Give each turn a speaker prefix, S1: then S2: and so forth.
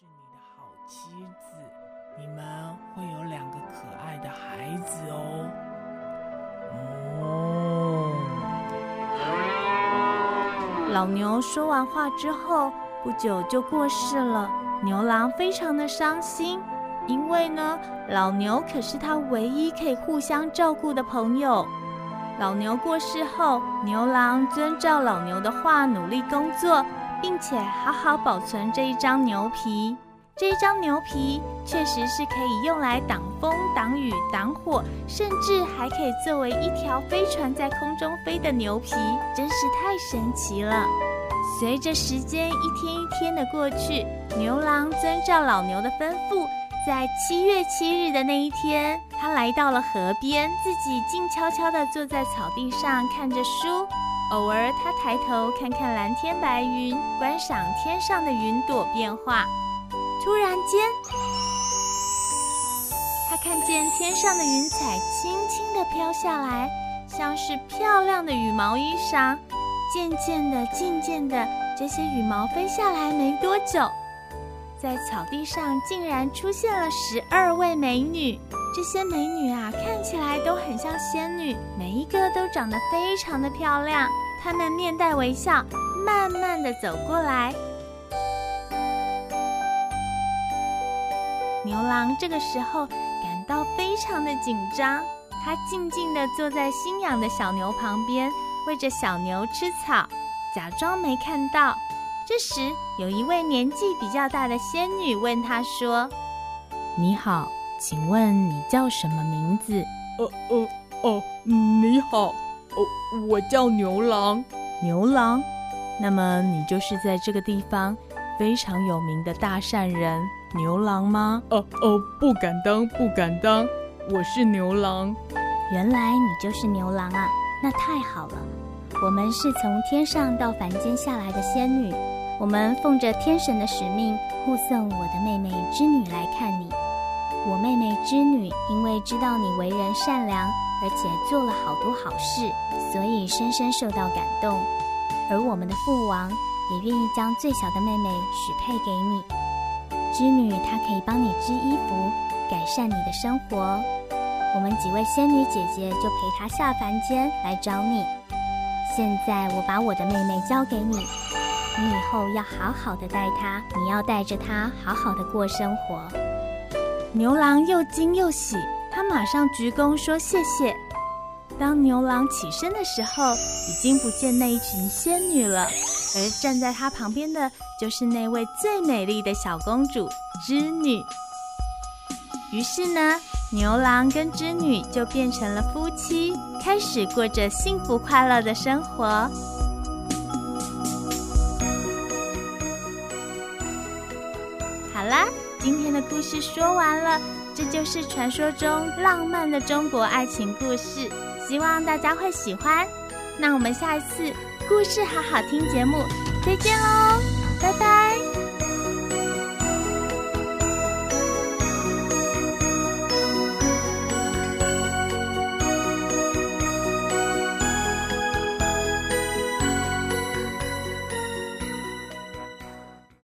S1: 是你的好妻子，你们会有两个可爱的孩子哦。哦。
S2: 老牛说完话之后，不久就过世了。牛郎非常的伤心，因为呢，老牛可是他唯一可以互相照顾的朋友。老牛过世后，牛郎遵照老牛的话努力工作，并且好好保存这一张牛皮。这一张牛皮确实是可以用来挡风、挡雨、挡火，甚至还可以作为一条飞船在空中飞的牛皮，真是太神奇了。随着时间一天一天的过去，牛郎遵照老牛的吩咐，在七月七日的那一天，他来到了河边，自己静悄悄地坐在草地上看着书。偶尔，他抬头看看蓝天白云，观赏天上的云朵变化。突然间，他看见天上的云彩轻轻地飘下来，像是漂亮的羽毛衣裳。渐渐的，渐渐的，这些羽毛飞下来没多久，在草地上竟然出现了十二位美女。这些美女啊，看起来都很像仙女，每一个都长得非常的漂亮。她们面带微笑，慢慢的走过来。牛郎这个时候感到非常的紧张，他静静的坐在新养的小牛旁边，喂着小牛吃草，假装没看到。这时，有一位年纪比较大的仙女问他说：“
S3: 你好，请问你叫什么名字？”“
S1: 呃呃哦，你好，哦，我叫牛郎。”“
S3: 牛郎，那么你就是在这个地方非常有名的大善人。”牛郎吗？
S1: 哦哦，不敢当，不敢当，我是牛郎。
S4: 原来你就是牛郎啊，那太好了。我们是从天上到凡间下来的仙女，我们奉着天神的使命护送我的妹妹织女来看你。我妹妹织女因为知道你为人善良，而且做了好多好事，所以深深受到感动。而我们的父王也愿意将最小的妹妹许配给你。织女，她可以帮你织衣服，改善你的生活。我们几位仙女姐姐就陪她下凡间来找你。现在我把我的妹妹交给你，你以后要好好的待他，你要带着他好好的过生活。
S2: 牛郎又惊又喜，他马上鞠躬说谢谢。当牛郎起身的时候，已经不见那一群仙女了，而站在他旁边的就是那位最美丽的小公主织女。于是呢，牛郎跟织女就变成了夫妻，开始过着幸福快乐的生活。好啦，今天的故事说完了，这就是传说中浪漫的中国爱情故事。希望大家会喜欢，那我们下一次故事好好听节目再见喽，